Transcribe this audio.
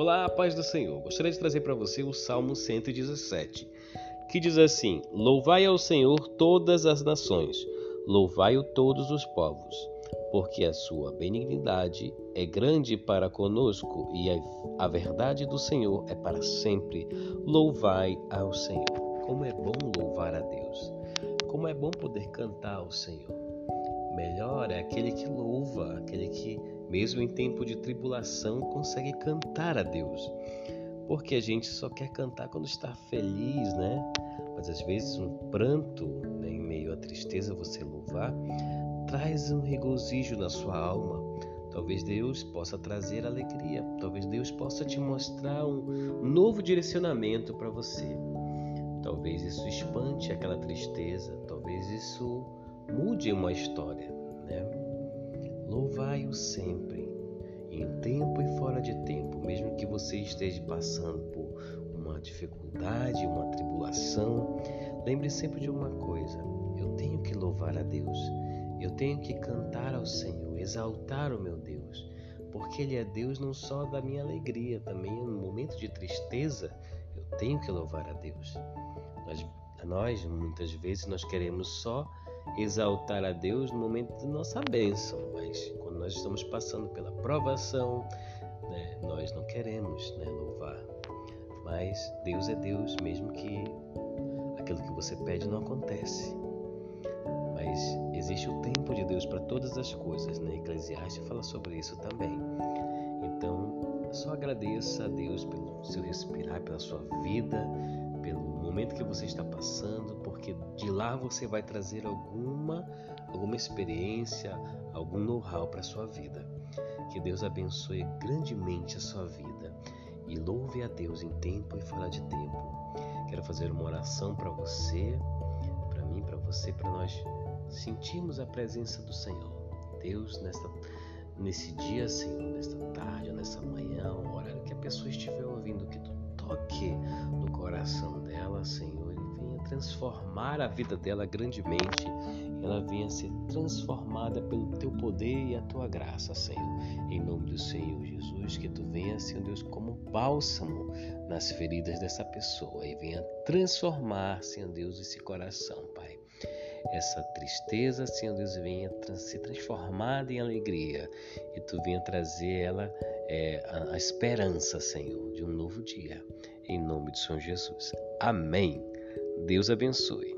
Olá, paz do Senhor. Gostaria de trazer para você o Salmo 117, que diz assim: Louvai ao Senhor todas as nações, louvai-o todos os povos, porque a sua benignidade é grande para conosco e a verdade do Senhor é para sempre. Louvai ao Senhor. Como é bom louvar a Deus. Como é bom poder cantar ao Senhor. Melhor é aquele que louva, aquele que mesmo em tempo de tribulação, consegue cantar a Deus. Porque a gente só quer cantar quando está feliz, né? Mas às vezes um pranto, né, em meio à tristeza, você louvar, traz um regozijo na sua alma. Talvez Deus possa trazer alegria, talvez Deus possa te mostrar um novo direcionamento para você. Talvez isso espante aquela tristeza, talvez isso mude uma história, né? Louvai-o sempre, em tempo e fora de tempo, mesmo que você esteja passando por uma dificuldade, uma tribulação. Lembre sempre de uma coisa: eu tenho que louvar a Deus, eu tenho que cantar ao Senhor, exaltar o meu Deus, porque Ele é Deus não só da minha alegria, também no momento de tristeza, eu tenho que louvar a Deus. Nós, nós muitas vezes nós queremos só exaltar a Deus no momento da nossa bênção, mas quando nós estamos passando pela provação, né, nós não queremos né, louvar. Mas Deus é Deus, mesmo que aquilo que você pede não acontece. Mas existe o tempo de Deus para todas as coisas, né? Eclesiastes fala sobre isso também. Então, só agradeça a Deus pelo seu respirar, pela sua vida, pelo momento que você está passando, porque de lá você vai trazer alguma alguma experiência, algum know-how para sua vida. Que Deus abençoe grandemente a sua vida e louve a Deus em tempo e fora de tempo. Quero fazer uma oração para você, para mim, para você, para nós sentirmos a presença do Senhor. Deus, nesta, nesse dia, Senhor, nesta tarde, nessa manhã, o horário que a pessoa estiver ouvindo, que tu toque no coração dela, Senhor, e venha transformar a vida dela grandemente, ela venha ser transformada pelo teu poder e a tua graça, Senhor. Em nome do Senhor Jesus, que tu venha, Senhor Deus, como bálsamo nas feridas dessa pessoa e venha transformar, Senhor Deus, esse coração, Pai essa tristeza, Senhor Deus, venha ser transformada em alegria e tu venha trazer ela é, a, a esperança, Senhor, de um novo dia. Em nome do Senhor Jesus. Amém. Deus abençoe.